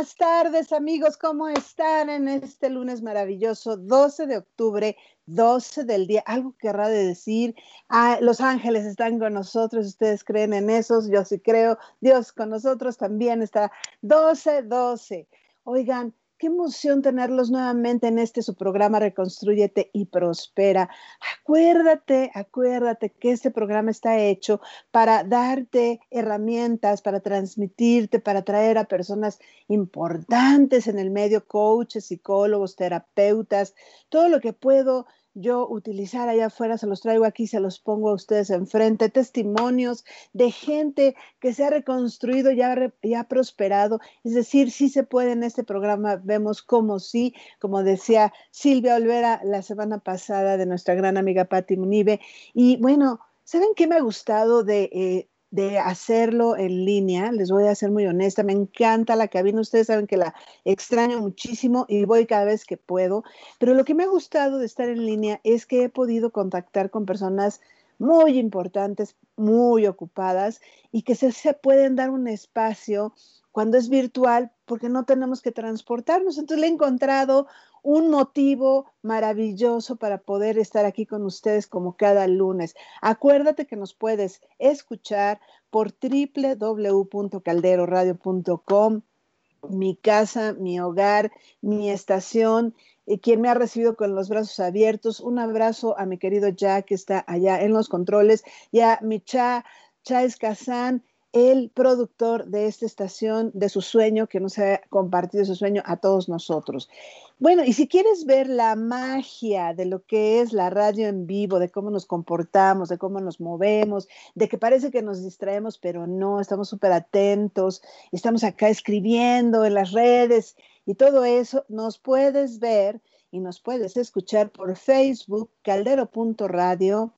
Buenas tardes amigos, ¿cómo están en este lunes maravilloso, 12 de octubre, 12 del día? Algo querrá de decir, ah, los ángeles están con nosotros, ustedes creen en esos, yo sí creo, Dios con nosotros también está, 12, 12. Oigan, Qué emoción tenerlos nuevamente en este su programa Reconstruyete y Prospera. Acuérdate, acuérdate que este programa está hecho para darte herramientas, para transmitirte, para traer a personas importantes en el medio, coaches, psicólogos, terapeutas, todo lo que puedo yo utilizar allá afuera, se los traigo aquí, se los pongo a ustedes enfrente, testimonios de gente que se ha reconstruido y ha, prosperado. Es decir, sí se puede en este programa, vemos cómo sí, como decía Silvia Olvera la semana pasada de nuestra gran amiga Patti Munive. Y bueno, ¿saben qué me ha gustado de, eh, de hacerlo en línea, les voy a ser muy honesta, me encanta la cabina, ustedes saben que la extraño muchísimo y voy cada vez que puedo, pero lo que me ha gustado de estar en línea es que he podido contactar con personas muy importantes, muy ocupadas y que se, se pueden dar un espacio cuando es virtual porque no tenemos que transportarnos. Entonces le he encontrado un motivo maravilloso para poder estar aquí con ustedes como cada lunes. Acuérdate que nos puedes escuchar por www.calderoradio.com, mi casa, mi hogar, mi estación, y quien me ha recibido con los brazos abiertos. Un abrazo a mi querido Jack que está allá en los controles y a mi cha, Cha Escazán el productor de esta estación, de su sueño, que nos ha compartido su sueño a todos nosotros. Bueno, y si quieres ver la magia de lo que es la radio en vivo, de cómo nos comportamos, de cómo nos movemos, de que parece que nos distraemos, pero no, estamos súper atentos, estamos acá escribiendo en las redes y todo eso, nos puedes ver y nos puedes escuchar por Facebook, caldero.radio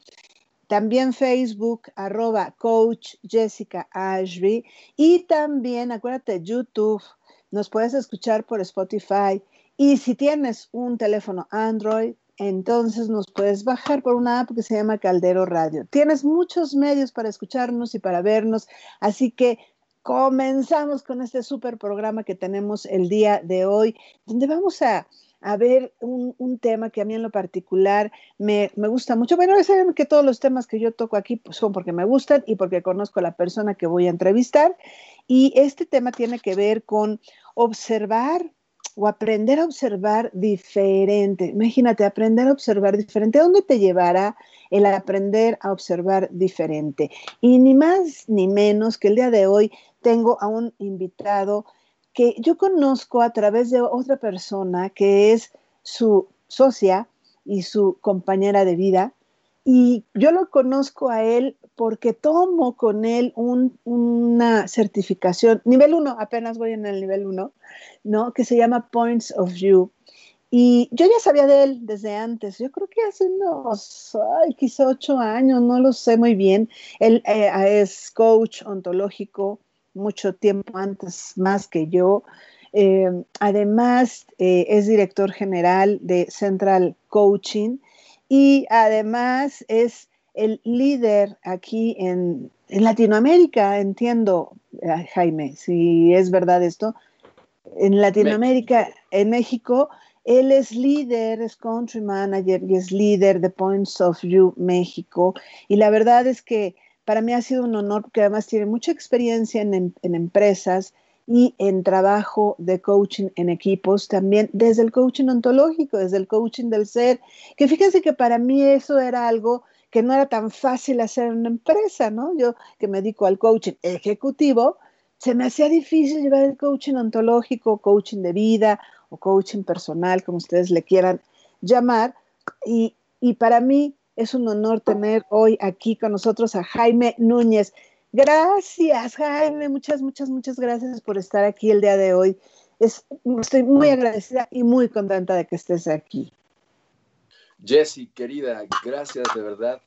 también Facebook, arroba coach Jessica Ashby. Y también, acuérdate, YouTube. Nos puedes escuchar por Spotify. Y si tienes un teléfono Android, entonces nos puedes bajar por una app que se llama Caldero Radio. Tienes muchos medios para escucharnos y para vernos. Así que comenzamos con este super programa que tenemos el día de hoy, donde vamos a a ver un, tema que a mí en lo particular me, gusta mucho. Bueno, saben que todos los temas que yo toco aquí pues, son porque me gustan y porque conozco a la persona que voy a entrevistar. Y este tema tiene que ver con observar o aprender a observar diferente. Imagínate, aprender a observar diferente. ¿A dónde te llevará el aprender a observar diferente? Y ni más ni menos que el día de hoy tengo a un invitado que yo conozco a través de otra persona que es su socia y su compañera de vida. Y yo lo conozco a él porque tomo con él una certificación, nivel 1, apenas voy en el nivel 1, ¿no? Que se llama Points of View. Y yo ya sabía de él desde antes, yo creo que hace unos, ay, quizá ocho años, no lo sé muy bien. Él eh, es coach ontológico, mucho tiempo antes más que yo. Eh, además, eh, es director general de Central Coaching y además es el líder aquí en, Latinoamérica, entiendo, eh, Jaime, si es verdad esto. En Latinoamérica, en México, él es líder, es country manager y es líder de Points of View México. Y la verdad es que para mí ha sido un honor porque además tiene mucha experiencia en, empresas y en trabajo de coaching en equipos también, desde el coaching ontológico, desde el coaching del ser, que fíjense que para mí eso era algo que no era tan fácil hacer en una empresa, ¿no? Yo que me dedico al coaching ejecutivo, se me hacía difícil llevar el coaching ontológico, coaching de vida o coaching personal, como ustedes le quieran llamar, y, y para mí es un honor tener hoy aquí con nosotros a Jaime Núñez. Gracias, Jaime. Muchas, muchas, muchas gracias por estar aquí el día de hoy. estoy muy agradecida y muy contenta de que estés aquí. Jessy, querida, gracias de verdad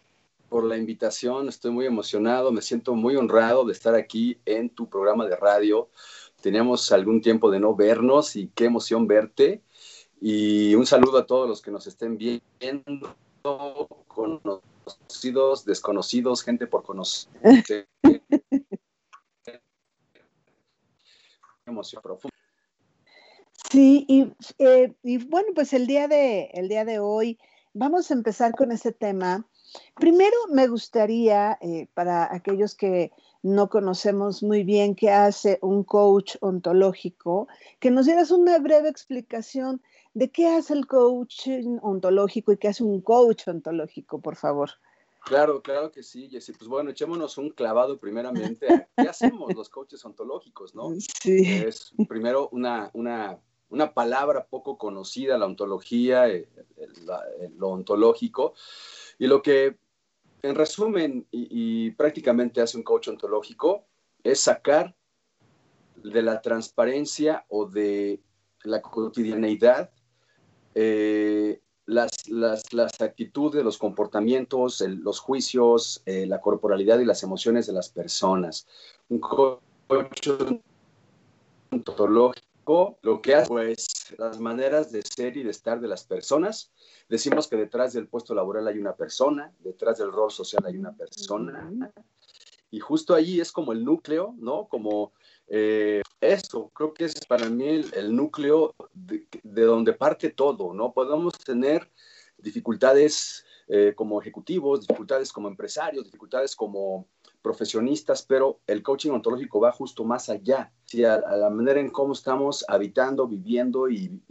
por la invitación. Estoy muy emocionado, me siento muy honrado de estar aquí en tu programa de radio. Teníamos algún tiempo de no vernos y qué emoción verte. Y un saludo a todos los que nos estén viendo conocidos, desconocidos, gente por conocer. emoción profunda. Sí, eh, y, bueno, pues el día, de, el día de hoy vamos a empezar con ese tema. Primero me gustaría, eh, para aquellos que no conocemos muy bien qué hace un coach ontológico, que nos dieras una breve explicación de qué hace el coach ontológico y qué hace un coach ontológico, por favor. Claro, claro que sí, Jessy. Pues bueno, echémonos un clavado primeramente a qué hacemos los coaches ontológicos, ¿no? Sí. Es primero una, una, una palabra poco conocida, la ontología, eh, lo ontológico. Y lo que en resumen, y, prácticamente hace un coach ontológico, es sacar de la transparencia o de la cotidianeidad eh, las, las, actitudes, los comportamientos, los juicios, eh, la corporalidad y las emociones de las personas. Un coach ontológico lo que hace, pues, las maneras de ser y de estar de las personas. Decimos que detrás del puesto laboral hay una persona, detrás del rol social hay una persona. Y justo allí es como el núcleo, ¿no? Como eh, eso, creo que es para mí el, núcleo de, donde parte todo, ¿no? Podemos tener dificultades eh, como ejecutivos, dificultades como empresarios, dificultades como profesionistas, pero el coaching ontológico va justo más allá, a, la manera en cómo estamos habitando, viviendo y,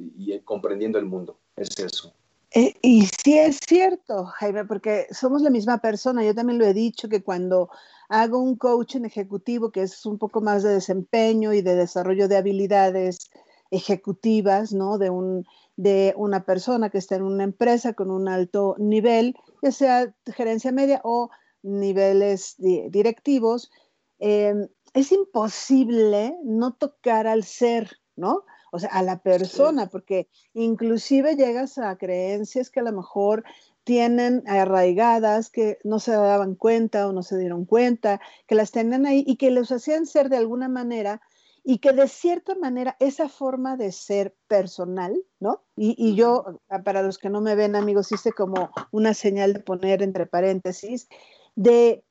comprendiendo el mundo. Es eso. Eh, y sí es cierto, Jaime, porque somos la misma persona. Yo también lo he dicho que cuando hago un coaching ejecutivo, que es un poco más de desempeño y de desarrollo de habilidades ejecutivas, ¿no? De, un, de una persona que está en una empresa con un alto nivel, ya sea gerencia media o niveles directivos, em, es imposible no tocar al ser, ¿no? O sea, a la persona, porque inclusive llegas a creencias que a lo mejor tienen arraigadas, que no se daban cuenta o no se dieron cuenta, que las tenían ahí y que los hacían ser de alguna manera y que de cierta manera esa forma de ser personal, ¿no? Y, y, yo, para los que no me ven, amigos, hice como una señal de poner entre paréntesis, de,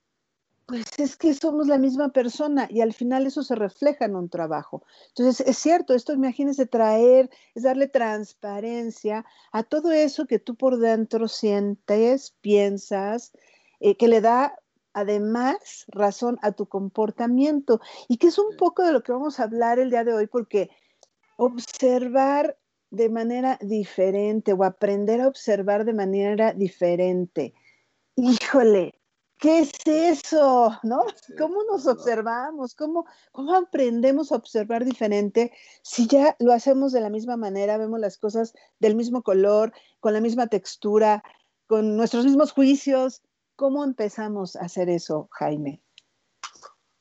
pues es que somos la misma persona y al final eso se refleja en un trabajo. Entonces, es cierto, esto imagínense traer, es darle transparencia a todo eso que tú por dentro sientes, piensas, eh, que le da además razón a tu comportamiento y que es un poco de lo que vamos a hablar el día de hoy porque observar de manera diferente o aprender a observar de manera diferente. Híjole, ¿qué es eso? ¿No? ¿Cómo nos observamos? ¿Cómo, ¿Cómo aprendemos a observar diferente si ya lo hacemos de la misma manera, vemos las cosas del mismo color, con la misma textura, con nuestros mismos juicios? ¿Cómo empezamos a hacer eso, Jaime?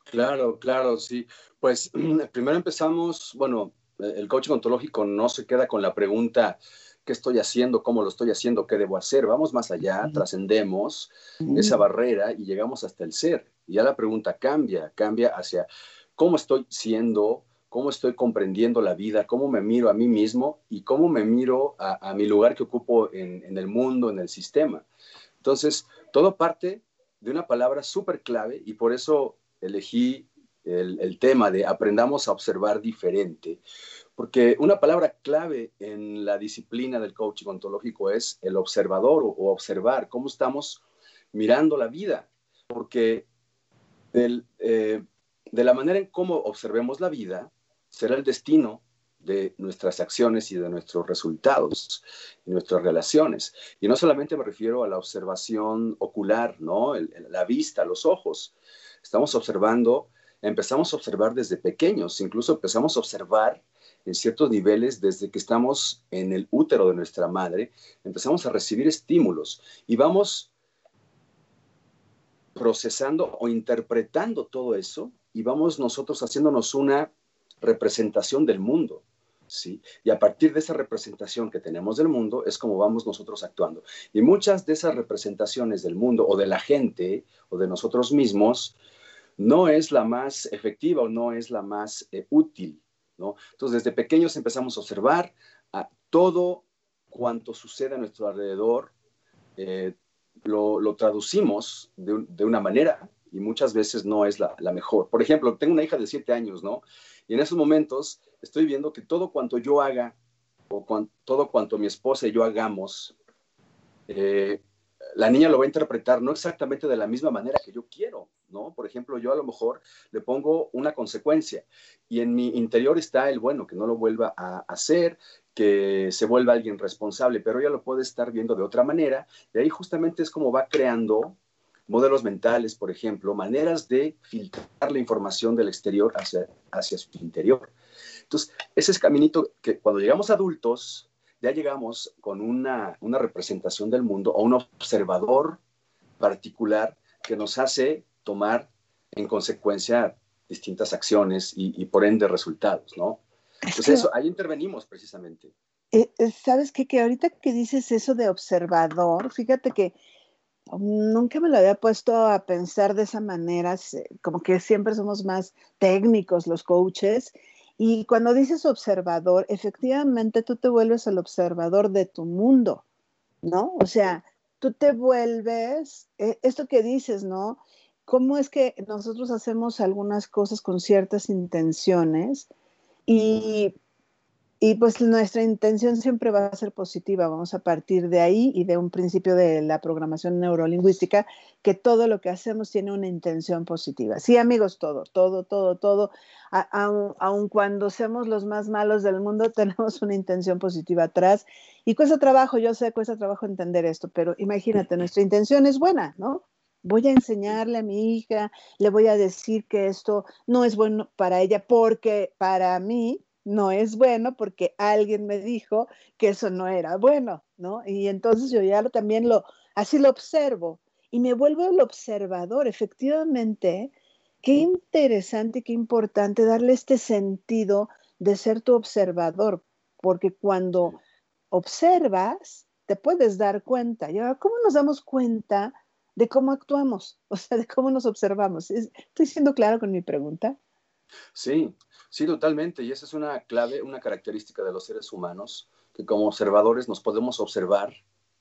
Claro, claro, sí. Pues primero empezamos, bueno, el coaching ontológico no se queda con la pregunta, qué estoy haciendo, cómo lo estoy haciendo, qué debo hacer. Vamos más allá, trascendemos esa barrera y llegamos hasta el ser. Y ya la pregunta cambia, cambia hacia cómo estoy siendo, cómo estoy comprendiendo la vida, cómo me miro a mí mismo y cómo me miro a, mi lugar que ocupo en, el mundo, en el sistema. Entonces, todo parte de una palabra súper clave y por eso elegí el, tema de aprendamos a observar diferente, porque una palabra clave en la disciplina del coaching ontológico es el observador o, observar cómo estamos mirando la vida, porque eh, de la manera en cómo observemos la vida será el destino de nuestras acciones y de nuestros resultados y nuestras relaciones. Y no solamente me refiero a la observación ocular, ¿no? la vista, los ojos. Estamos observando, empezamos a observar desde pequeños, incluso empezamos a observar en ciertos niveles desde que estamos en el útero de nuestra madre, empezamos a recibir estímulos y vamos procesando o interpretando todo eso y vamos nosotros haciéndonos una representación del mundo. ¿Sí? Y a partir de esa representación que tenemos del mundo es como vamos nosotros actuando. Y muchas de esas representaciones del mundo o de la gente o de nosotros mismos no es la más efectiva o no es la más eh, útil. Entonces, desde pequeños empezamos a observar a todo cuanto sucede a nuestro alrededor, eh, lo, traducimos de, una manera y muchas veces no es la, mejor. Por ejemplo, tengo una hija de siete años, ¿no? Y en esos momentos estoy viendo que todo cuanto yo haga o todo cuanto mi esposa y yo hagamos, eh, la niña lo va a interpretar no exactamente de la misma manera que yo quiero, Por ejemplo, yo a lo mejor le pongo una consecuencia y en mi interior está el bueno, que no lo vuelva a hacer, que se vuelva alguien responsable, pero ella lo puede estar viendo de otra manera y ahí justamente es como va creando modelos mentales, por ejemplo, maneras de filtrar la información del exterior hacia, hacia su interior. Entonces, ese es caminito que cuando llegamos adultos, ya llegamos con una, una representación del mundo o un observador particular que nos hace tomar en consecuencia distintas acciones y, por ende resultados, ¿no? Pues eso, ahí intervenimos precisamente. Eh, eh, ¿Sabes qué? Que ahorita que dices eso de observador, fíjate que nunca me lo había puesto a pensar de esa manera, como que siempre somos más técnicos los coaches. Y cuando dices observador, efectivamente tú te vuelves el observador de tu mundo, ¿no? O sea, tú te vuelves, eh, esto que dices, ¿no? ¿Cómo es que nosotros hacemos algunas cosas con ciertas intenciones? Y y pues nuestra intención siempre va a ser positiva. Vamos a partir de ahí y de un principio de la programación neurolingüística, que todo lo que hacemos tiene una intención positiva. Sí, amigos, todo, todo, todo, todo. Aun, cuando seamos los más malos del mundo, tenemos una intención positiva atrás. Y cuesta trabajo, yo sé, cuesta trabajo entender esto, pero imagínate, nuestra intención es buena, ¿no? Voy a enseñarle a mi hija, le voy a decir que esto no es bueno para ella porque para mí no es bueno porque alguien me dijo que eso no era bueno, ¿no? Y entonces yo ya lo, también lo, así lo observo y me vuelvo el observador. Efectivamente, qué interesante y qué importante darle este sentido de ser tu observador, porque cuando observas, te puedes dar cuenta. ¿Y ahora cómo nos damos cuenta de cómo actuamos? O sea, de cómo nos observamos. ¿Estoy siendo claro con mi pregunta? Sí, Sí, totalmente. Y esa es una clave, una característica de los seres humanos, que como observadores nos podemos observar.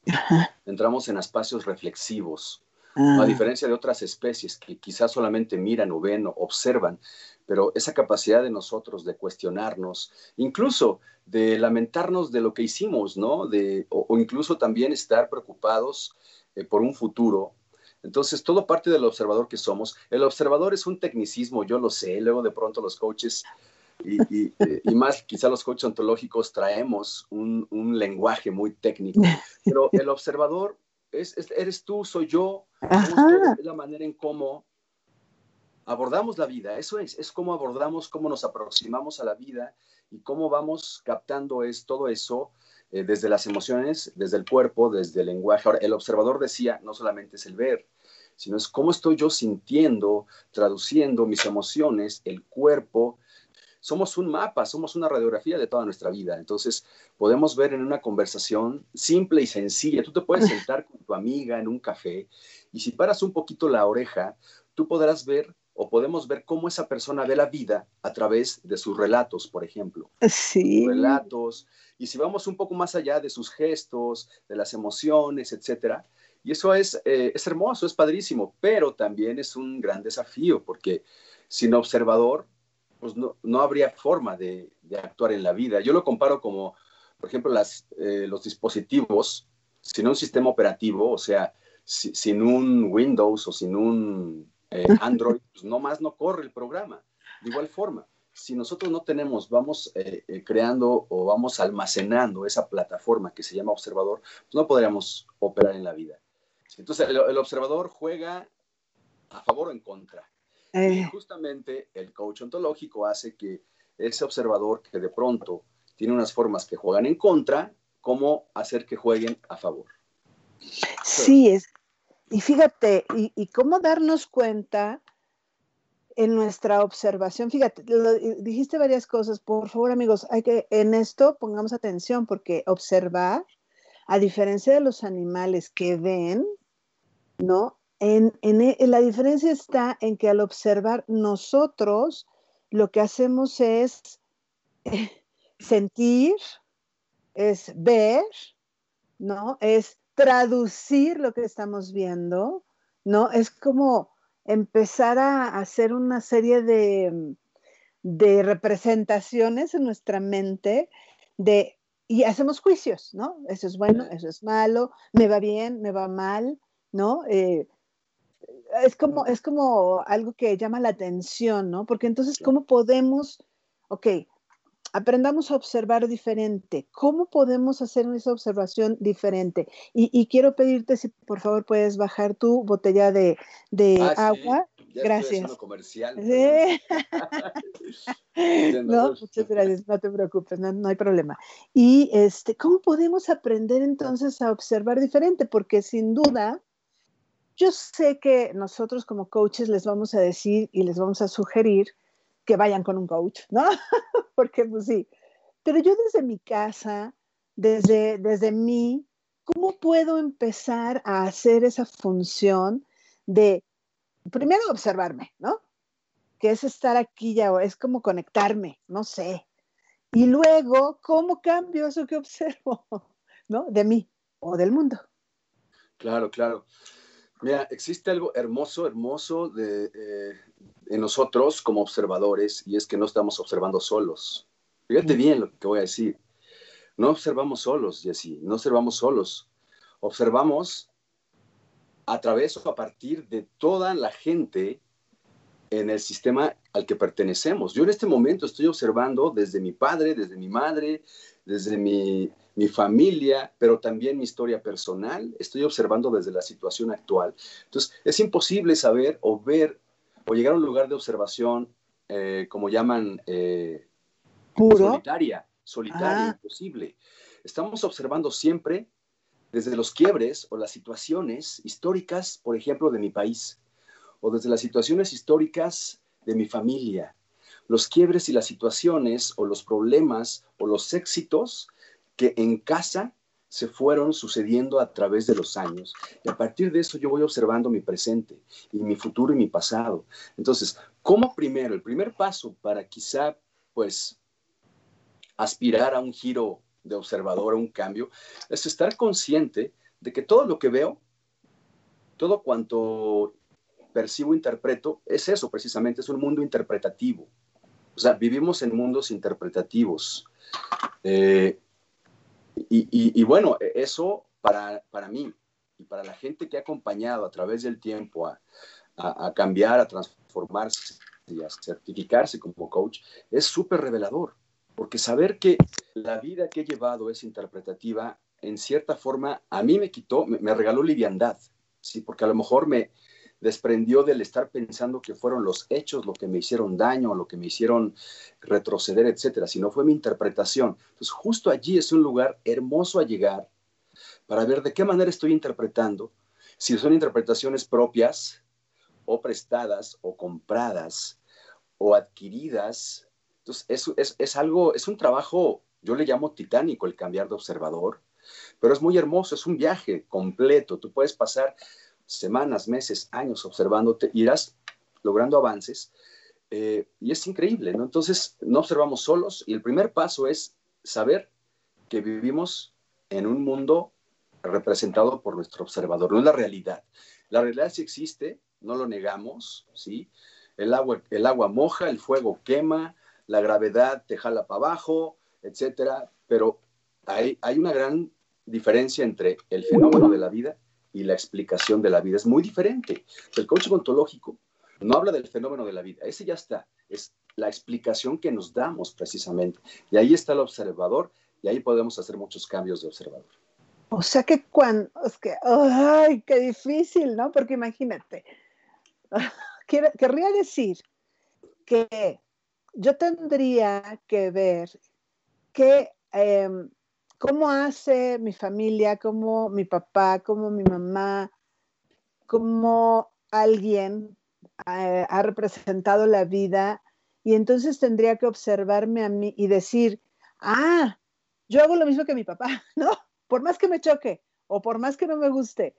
Entramos en espacios reflexivos, a ah. diferencia de otras especies que quizás solamente miran o ven o observan, pero esa capacidad de nosotros de cuestionarnos, incluso de lamentarnos de lo que hicimos, ¿no? De, o, incluso también estar preocupados eh, por un futuro entonces, todo parte del observador que somos. El observador es un tecnicismo, yo lo sé, luego de pronto los coaches y, eh, más quizá los coaches ontológicos traemos un, lenguaje muy técnico, pero el observador es, eres tú, soy yo, es la manera en cómo abordamos la vida, eso es, es cómo abordamos, cómo nos aproximamos a la vida y cómo vamos captando es, todo eso eh, desde las emociones, desde el cuerpo, desde el lenguaje. Ahora, el observador decía, no solamente es el ver, sino es cómo estoy yo sintiendo, traduciendo mis emociones, el cuerpo. Somos un mapa, somos una radiografía de toda nuestra vida. Entonces, podemos ver en una conversación simple y sencilla. Tú te puedes sentar con tu amiga en un café y si paras un poquito la oreja, tú podrás ver o podemos ver cómo esa persona ve la vida a través de sus relatos, por ejemplo. Sí. relatos. Y si vamos un poco más allá de sus gestos, de las emociones, etcétera. Y eso es, eh, es hermoso, es padrísimo, pero también es un gran desafío, porque sin observador, pues no, no habría forma de, de, actuar en la vida. Yo lo comparo como, por ejemplo, las, eh, los dispositivos, sin un sistema operativo, o sea, sin un Windows o sin un eh, Android, pues no más no corre el programa. De igual forma, si nosotros no tenemos, vamos eh, eh, creando o vamos almacenando esa plataforma que se llama observador, pues no podríamos operar en la vida. Entonces, el, observador juega a favor o en contra. Y justamente el coach ontológico hace que ese observador que de pronto tiene unas formas que juegan en contra, ¿cómo hacer que jueguen a favor? Sí, es, y fíjate, y, cómo darnos cuenta en nuestra observación. Fíjate, dijiste varias cosas. Por favor, amigos, hay que en esto pongamos atención porque observar, a diferencia de los animales que ven, ¿no? En, en, la diferencia está en que al observar nosotros lo que hacemos es eh, sentir, es ver, ¿no? Es traducir lo que estamos viendo, ¿no? Es como empezar a hacer una serie de, de representaciones en nuestra mente de, y hacemos juicios, ¿no? Eso es bueno, eso es malo, me va bien, me va mal, ¿no? Eh, es, como, es como algo que llama la atención, ¿no? Porque entonces, ¿cómo podemos, ok, aprendamos a observar diferente. ¿Cómo podemos hacer esa observación diferente? Y, quiero pedirte si por favor puedes bajar tu botella de, ah, agua. gracias. comercial. no, muchas gracias, no te preocupes, no, hay problema. Y este, ¿cómo podemos aprender entonces a observar diferente? Porque sin duda, yo sé que nosotros como coaches les vamos a decir y les vamos a sugerir que vayan con un coach, ¿no? Porque pues sí. Pero yo desde mi casa, desde, desde mí, ¿cómo puedo empezar a hacer esa función de, primero, observarme, ¿no? Que es estar aquí ya, es como conectarme, no sé. Y luego, ¿cómo cambio eso que observo, ¿no? De mí o del mundo. Claro, claro. Mira, existe algo hermoso, hermoso de, eh, en nosotros como observadores y es que no estamos observando solos. Fíjate bien lo que voy a decir. No observamos solos, Jesse, no observamos solos. Observamos a través o a partir de toda la gente en el sistema al que pertenecemos. Yo en este momento estoy observando desde mi padre, desde mi madre, desde mi mi familia, pero también mi historia personal. Estoy observando desde la situación actual. Entonces, es imposible saber o ver o llegar a un lugar de observación, eh, como llaman, eh, solitaria, solitaria, ah. imposible. Estamos observando siempre desde los quiebres o las situaciones históricas, por ejemplo, de mi país, o desde las situaciones históricas de mi familia. Los quiebres y las situaciones o los problemas o los éxitos que en casa se fueron sucediendo a través de los años. Y a partir de eso yo voy observando mi presente y mi futuro y mi pasado. Entonces, ¿cómo primero? El primer paso para quizá, pues, aspirar a un giro de observador, a un cambio, es estar consciente de que todo lo que veo, todo cuanto percibo, interpreto, es eso precisamente, es un mundo interpretativo. O sea, vivimos en mundos interpretativos. Eh, y, bueno, e, eso para, mí y para la gente que ha acompañado a través del tiempo a, cambiar, a transformarse y a certificarse como coach, es súper revelador, porque saber que la vida que he llevado es interpretativa, en cierta forma, a mí me quitó, me, me regaló liviandad, ¿sí? porque a lo mejor me, desprendió del estar pensando que fueron los hechos lo que me hicieron daño, lo que me hicieron retroceder, etcétera, sino fue mi interpretación. Entonces, justo allí es un lugar hermoso a llegar para ver de qué manera estoy interpretando, si son interpretaciones propias o prestadas o compradas o adquiridas. Entonces, es, es algo, es un trabajo, yo le llamo titánico el cambiar de observador, pero es muy hermoso, es un viaje completo. Tú puedes pasar semanas, meses, años observándote, irás logrando avances. Eh, y es increíble, ¿no? Entonces, no observamos solos y el primer paso es saber que vivimos en un mundo representado por nuestro observador, no es la realidad. La realidad sí existe, no lo negamos, ¿sí? El agua, el agua moja, el fuego quema, la gravedad te jala para abajo, etcétera, pero hay, hay una gran diferencia entre el fenómeno de la vida y la explicación de la vida es muy diferente. El coaching ontológico no habla del fenómeno de la vida, ese ya está, es la explicación que nos damos precisamente. Y ahí está el observador y ahí podemos hacer muchos cambios de observador. O sea que cuando, es que, ay, qué difícil, ¿no? Porque imagínate, querría decir que yo tendría que ver que em, cómo hace mi familia, cómo mi papá, cómo mi mamá, cómo alguien eh, ha representado la vida y entonces tendría que observarme a mí y decir, ah, yo hago lo mismo que mi papá, ¿no? Por más que me choque o por más que no me guste,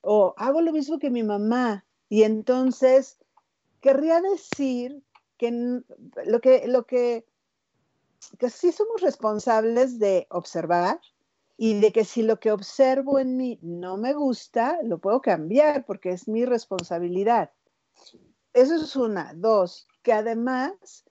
o hago lo mismo que mi mamá y entonces querría decir que lo que, lo que que sí somos responsables de observar y de que si lo que observo en mí no me gusta, lo puedo cambiar porque es mi responsabilidad. Eso es una. Dos, que además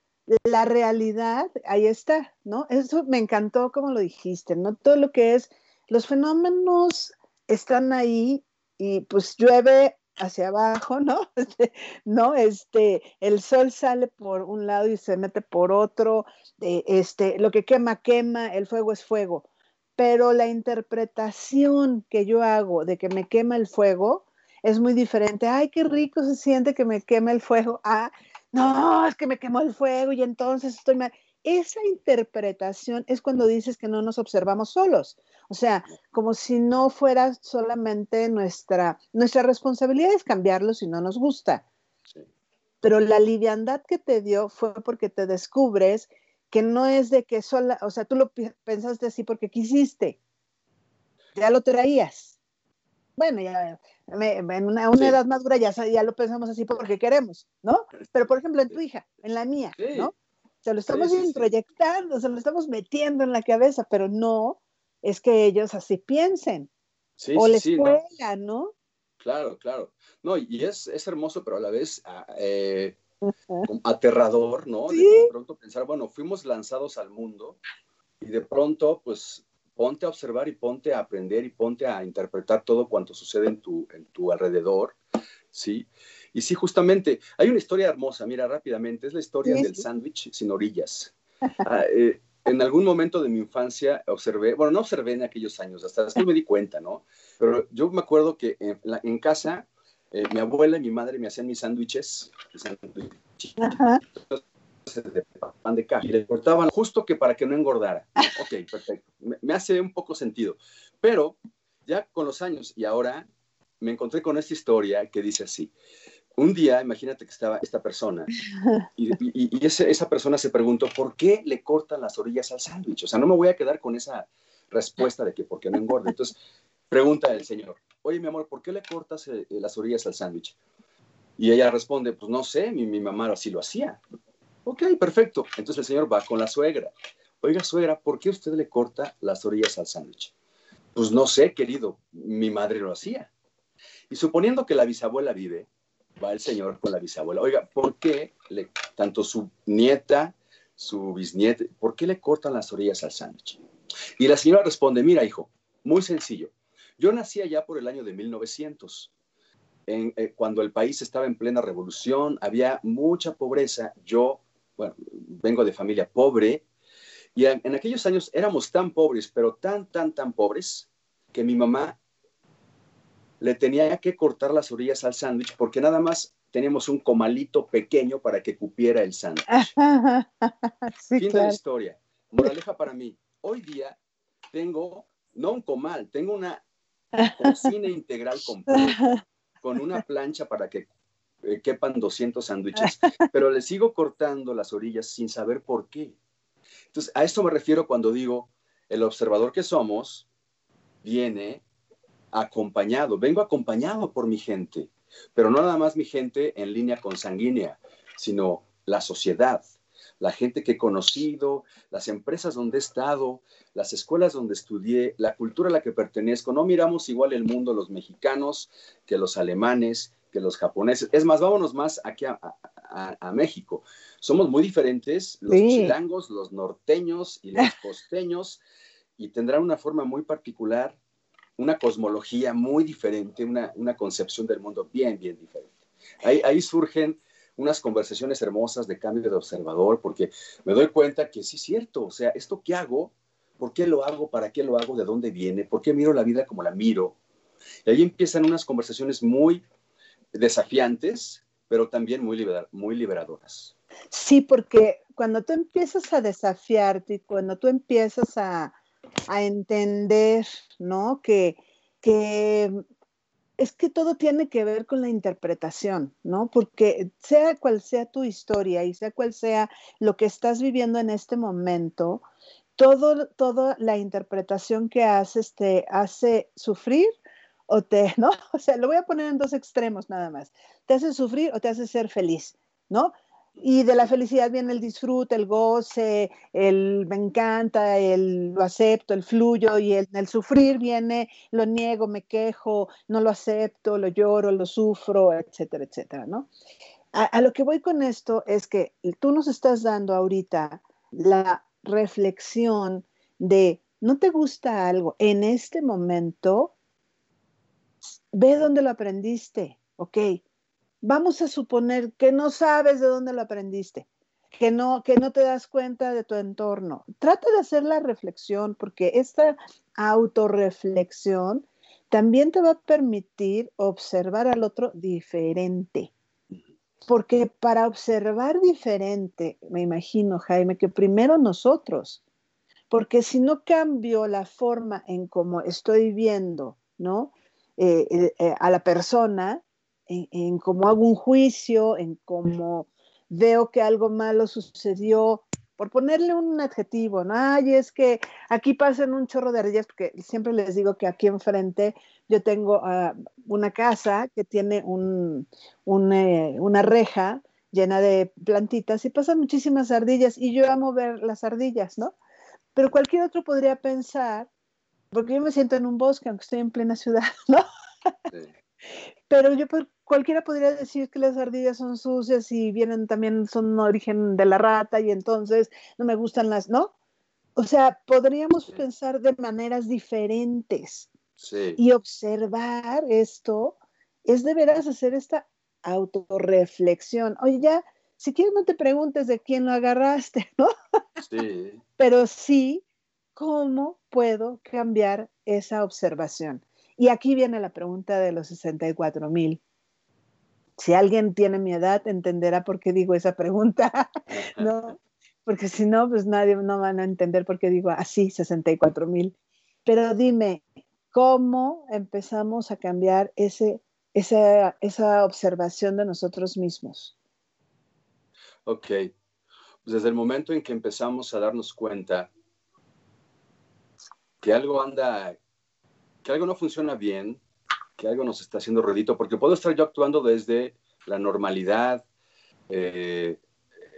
la realidad, ahí está, ¿no? Eso me encantó como lo dijiste, ¿no? Todo lo que es, los fenómenos están ahí y pues llueve hacia abajo, ¿no? Este, no, este, el sol sale por un lado y se mete por otro, eh, este, lo que quema, quema, el fuego es fuego. Pero la interpretación que yo hago de que me quema el fuego es muy diferente. Ay, qué rico se siente que me quema el fuego. Ah, no, es que me quemó el fuego y entonces estoy mal. Esa interpretación es cuando dices que no nos observamos solos. O sea, como si no fuera solamente nuestra, nuestra responsabilidad es cambiarlo si no nos gusta. Pero la liviandad que te dio fue porque te descubres que no es de que sola, o sea, tú lo pensaste así porque quisiste. Ya lo traías. Bueno, ya en una, edad más dura ya, ya lo pensamos así porque queremos, ¿no? Pero por ejemplo en tu hija, en la mía, ¿no? Se lo estamos introyectando, se lo estamos metiendo en la cabeza, pero no es que ellos así piensen. o la escuela, ¿no? Claro, claro. No, y es, es hermoso, pero a la vez ah, eh, aterrador, ¿no? De pronto pensar, bueno, fuimos lanzados al mundo y de pronto, pues ponte a observar y ponte a aprender y ponte a interpretar todo cuanto sucede en tu, en tu alrededor, ¿sí? Y sí, justamente, hay una historia hermosa, mira rápidamente, es la historia del sándwich sin orillas. Ah, eh, en algún momento de mi infancia observé, bueno, no observé en aquellos años, hasta después me di cuenta, ¿no? Pero yo me acuerdo que en, casa eh, mi abuela y mi madre me hacían mis sándwiches, de pan de caja y le cortaban justo que para que no engordara. Ok, perfecto. Me, hace un poco sentido. Pero ya con los años y ahora me encontré con esta historia que dice así. Un día, imagínate que estaba esta persona y, y, esa persona se preguntó, ¿por qué le cortan las orillas al sándwich? O sea, no me voy a quedar con esa respuesta de que por qué no engorda. Entonces, pregunta el señor, oye, mi amor, ¿por qué le cortas eh, las orillas al sándwich? Y ella responde, pues no sé, mi, mi mamá así lo hacía. Ok, perfecto. Entonces el señor va con la suegra. Oiga, suegra, ¿por qué usted le corta las orillas al sándwich? Pues no sé, querido, mi madre lo hacía. Y suponiendo que la bisabuela vive, va el señor con la bisabuela. Oiga, ¿por qué tanto su nieta, su bisnieta, ¿por qué le cortan las orillas al sándwich? Y la señora responde, mira, hijo, muy sencillo. Yo nací allá por el año de 1900. Eh, cuando el país estaba en plena revolución, había mucha pobreza. Yo bueno, vengo de familia pobre, y en, aquellos años éramos tan pobres, pero tan, tan, tan pobres, que mi mamá le tenía que cortar las orillas al sándwich porque nada más teníamos un comalito pequeño para que cupiera el sándwich. fin de la historia. Moraleja para mí. Hoy día tengo, no un comal, tengo una cocina integral completa con una plancha para que eh, quepan 200 sándwiches, pero le sigo cortando las orillas sin saber por qué. Entonces, a esto me refiero cuando digo, el observador que somos viene acompañado, vengo acompañado por mi gente, pero no nada más mi gente en línea consanguínea, sino la sociedad, la gente que he conocido, las empresas donde he estado, las escuelas donde estudié, la cultura a la que pertenezco. No miramos igual el mundo los mexicanos que los alemanes, que los japoneses. Es más, vámonos más aquí a, México. Somos muy diferentes, los chilangos, los norteños y los costeños, y tendrán una forma muy particular, una cosmología muy diferente, una, concepción del mundo bien, bien diferente. Ahí, ahí surgen unas conversaciones hermosas de cambio de observador, porque me doy cuenta que sí es cierto, o sea, esto que hago, ¿por qué lo hago? ¿Para qué lo hago? ¿De dónde viene? ¿Por qué miro la vida como la miro? Y ahí empiezan unas conversaciones muy desafiantes, pero también muy, muy liberadoras. Sí, porque cuando tú empiezas a desafiarte cuando tú empiezas a, entender, ¿no? Que, que es que todo tiene que ver con la interpretación, ¿no? Porque sea cual sea tu historia y sea cual sea lo que estás viviendo en este momento, todo, toda la interpretación que haces te hace sufrir o te, ¿no? O sea, lo voy a poner en dos extremos nada más. Te hace sufrir o te hace ser feliz, ¿no? Y de la felicidad viene el disfrute, el goce, el me encanta, el lo acepto, el fluyo, y el, el sufrir viene lo niego, me quejo, no lo acepto, lo lloro, lo sufro, etcétera, etcétera, ¿no? A, a lo que voy con esto es que tú nos estás dando ahorita la reflexión de no te gusta algo en este momento, ve dónde lo aprendiste, ¿ok? Vamos a suponer que no sabes de dónde lo aprendiste, que no, que no te das cuenta de tu entorno. Trata de hacer la reflexión, porque esta autorreflexión también te va a permitir observar al otro diferente. Porque para observar diferente, me imagino, Jaime, que primero nosotros, porque si no cambio la forma en cómo estoy viendo, ¿no? Eh, eh, eh, a la persona, en, cómo hago un juicio, en cómo veo que algo malo sucedió, por ponerle un adjetivo, ¿no? Ay, es que aquí pasan un chorro de ardillas, porque siempre les digo que aquí enfrente yo tengo uh, una casa que tiene eh, una reja llena de plantitas y pasan muchísimas ardillas y yo amo ver las ardillas, ¿no? Pero cualquier otro podría pensar, porque yo me siento en un bosque, aunque estoy en plena ciudad, ¿no? Sí. Pero yo cualquiera podría decir que las ardillas son sucias y vienen también, son origen de la rata y entonces no me gustan las, ¿no? O sea, podríamos pensar de maneras diferentes sí. y observar esto es de veras hacer esta autorreflexión. Oye, ya, si quieres no te preguntes de quién lo agarraste, ¿no? Sí. Pero sí, ¿cómo puedo cambiar esa observación? Y aquí viene la pregunta de los 64 mil. Si alguien tiene mi edad, entenderá por qué digo esa pregunta, ¿no? Porque si no, pues nadie no van a entender por qué digo así, 64 mil. Pero dime, ¿cómo empezamos a cambiar ese, esa, esa observación de nosotros mismos? Ok. Pues desde el momento en que empezamos a darnos cuenta que algo anda que algo no funciona bien, que algo nos está haciendo ruidito, porque puedo estar yo actuando desde la normalidad, eh,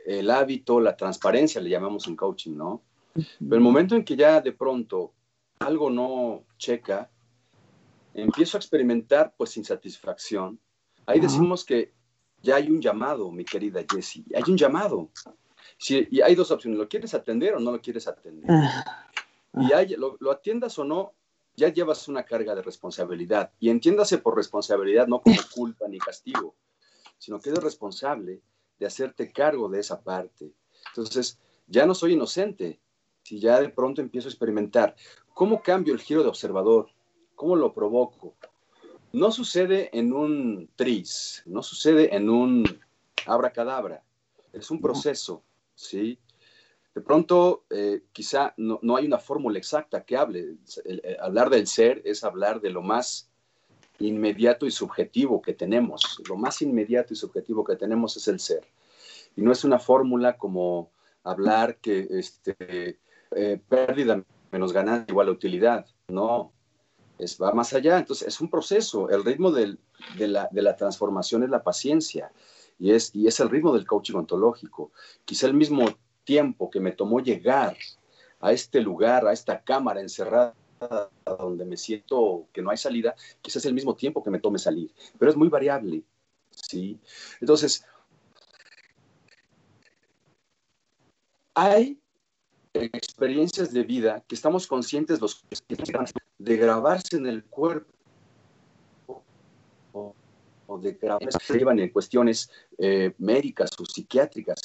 el hábito, la transparencia, le llamamos en coaching, ¿no? Pero el momento en que ya de pronto algo no checa, empiezo a experimentar pues insatisfacción. Ahí decimos que ya hay un llamado, mi querida Jessie, hay un llamado. Si, y hay dos opciones, ¿lo quieres atender o no lo quieres atender? Y hay, lo, lo atiendas o no, ya llevas una carga de responsabilidad. Y entiéndase por responsabilidad no como culpa ni castigo, sino que eres responsable de hacerte cargo de esa parte. Entonces, ya no soy inocente. Si ya de pronto empiezo a experimentar, ¿cómo cambio el giro de observador? ¿Cómo lo provoco? No sucede en un tris, no sucede en un abracadabra. Es un proceso, ¿sí? De pronto, eh, quizá no, no, hay una fórmula exacta que hable. Hablar del ser es hablar de lo más inmediato y subjetivo que tenemos. Lo más inmediato y subjetivo que tenemos es el ser. Y no es una fórmula como hablar que este, eh, pérdida menos ganancia igual a utilidad. No, es, va más allá. Entonces, es un proceso. El ritmo del, de, la, de, la, transformación es la paciencia. Y es, y es el ritmo del coaching ontológico. Quizá el mismo tiempo que me tomó llegar a este lugar, a esta cámara encerrada donde me siento que no hay salida, quizás el mismo tiempo que me tome salir, pero es muy variable, ¿sí? Entonces, hay experiencias de vida que estamos conscientes los de grabarse en el cuerpo o, de grabarse en cuestiones eh, médicas o psiquiátricas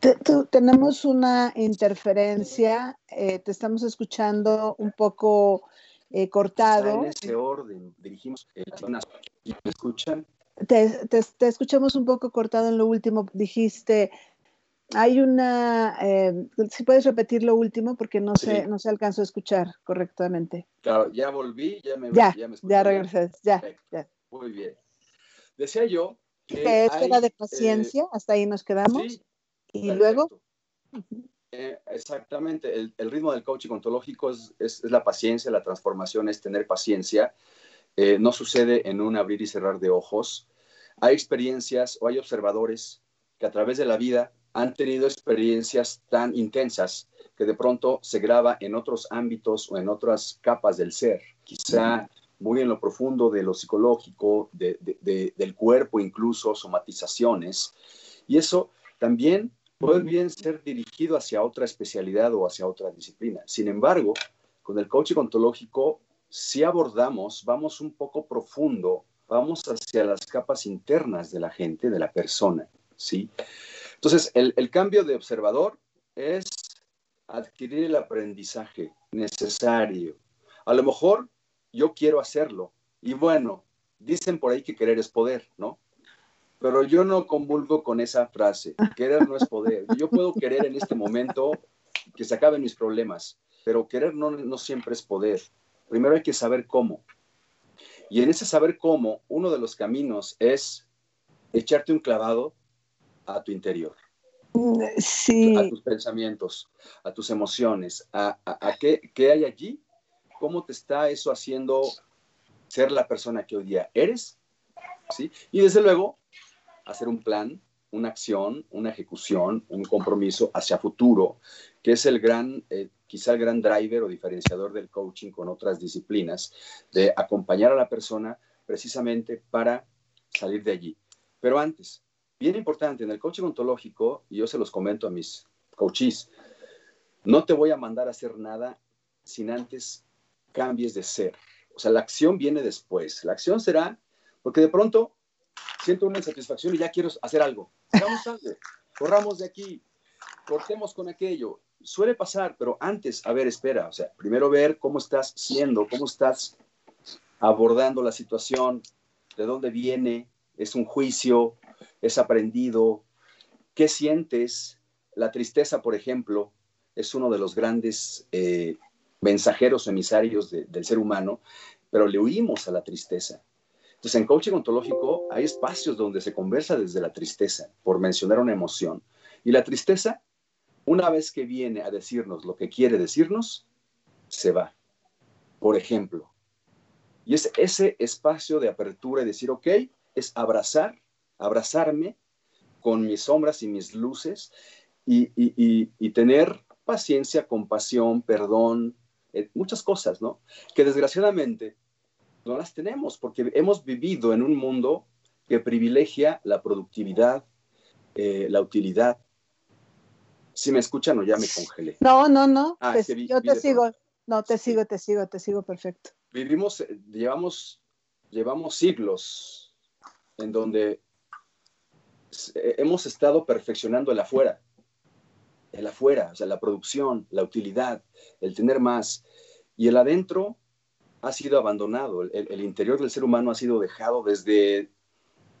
te, te, tenemos una interferencia, eh, te estamos escuchando un poco eh, cortado. En ese orden, dirigimos eh, ¿Me escuchan? Te, te, escuchamos un poco cortado en lo último. Dijiste, hay una, eh, si puedes repetir lo último porque no, sí. se, no se alcanzó a escuchar correctamente. Claro, ya volví, ya me, ya, ya me ya regresé, ya, ya. Muy bien. Decía yo que, que esto era de paciencia, eh, hasta ahí nos quedamos. Sí, y perfecto. luego. Eh, exactamente, el, el, ritmo del coaching ontológico es, es, es, la paciencia, la transformación es tener paciencia. Eh, no sucede en un abrir y cerrar de ojos. hay experiencias o hay observadores que a través de la vida han tenido experiencias tan intensas que de pronto se graba en otros ámbitos o en otras capas del ser, quizá muy en lo profundo de lo psicológico, del cuerpo, incluso somatizaciones. Y eso también puede bien ser dirigido hacia otra especialidad o hacia otra disciplina. Sin embargo, con el coaching ontológico, si abordamos, vamos un poco profundo, vamos hacia las capas internas de la gente, de la persona, ¿sí? Entonces, el cambio de observador es adquirir el aprendizaje necesario. A lo mejor yo quiero hacerlo. Y bueno, dicen por ahí que querer es poder, ¿no? Pero yo no convulgo con esa frase. Querer no es poder. Yo puedo querer en este momento que se acaben mis problemas, pero querer no, no siempre es poder. Primero hay que saber cómo. Y en ese saber cómo, uno de los caminos es echarte un clavado a tu interior. Sí. A tus pensamientos, a tus emociones, a, a, qué, qué hay allí, cómo te está eso haciendo ser la persona que hoy día eres, ¿sí? Y desde luego, hacer un plan, una acción, una ejecución, un compromiso hacia futuro, que es el gran, eh, quizá el gran driver o diferenciador del coaching con otras disciplinas, de acompañar a la persona precisamente para salir de allí. Pero antes, bien importante, en el coaching ontológico, y yo se los comento a mis coaches, no te voy a mandar a hacer nada sin antes cambies de ser. O sea, la acción viene después. La acción será porque de pronto siento una insatisfacción y ya quiero hacer algo. Hagamos algo. Corramos de aquí. Cortemos con aquello. Suele pasar, pero antes, a ver, espera. O sea, primero ver cómo estás siendo, cómo estás abordando la situación, de dónde viene, es un juicio, es aprendido, qué sientes. La tristeza, por ejemplo, es uno de los grandes eh, mensajeros emisarios del ser humano, pero le huimos a la tristeza. Entonces, en coaching ontológico hay espacios donde se conversa desde la tristeza, por mencionar una emoción. Y la tristeza, una vez que viene a decirnos lo que quiere decirnos, se va. Por ejemplo, y es ese espacio de apertura y decir, ok, es abrazar, abrazarme con mis sombras y mis luces y tener paciencia, compasión, perdón, eh, muchas cosas, ¿no? Que desgraciadamente no las tenemos porque hemos vivido en un mundo que privilegia la productividad, eh, la utilidad. Si me escuchan o ya me congelé. No, no, no. Ah, yo te sigo. No, te sigo, te sigo, te sigo perfecto. Vivimos, eh, llevamos, llevamos siglos en donde hemos estado perfeccionando el afuera el afuera, o sea, la producción, la utilidad, el tener más. Y el adentro ha sido abandonado, el, interior del ser humano ha sido dejado desde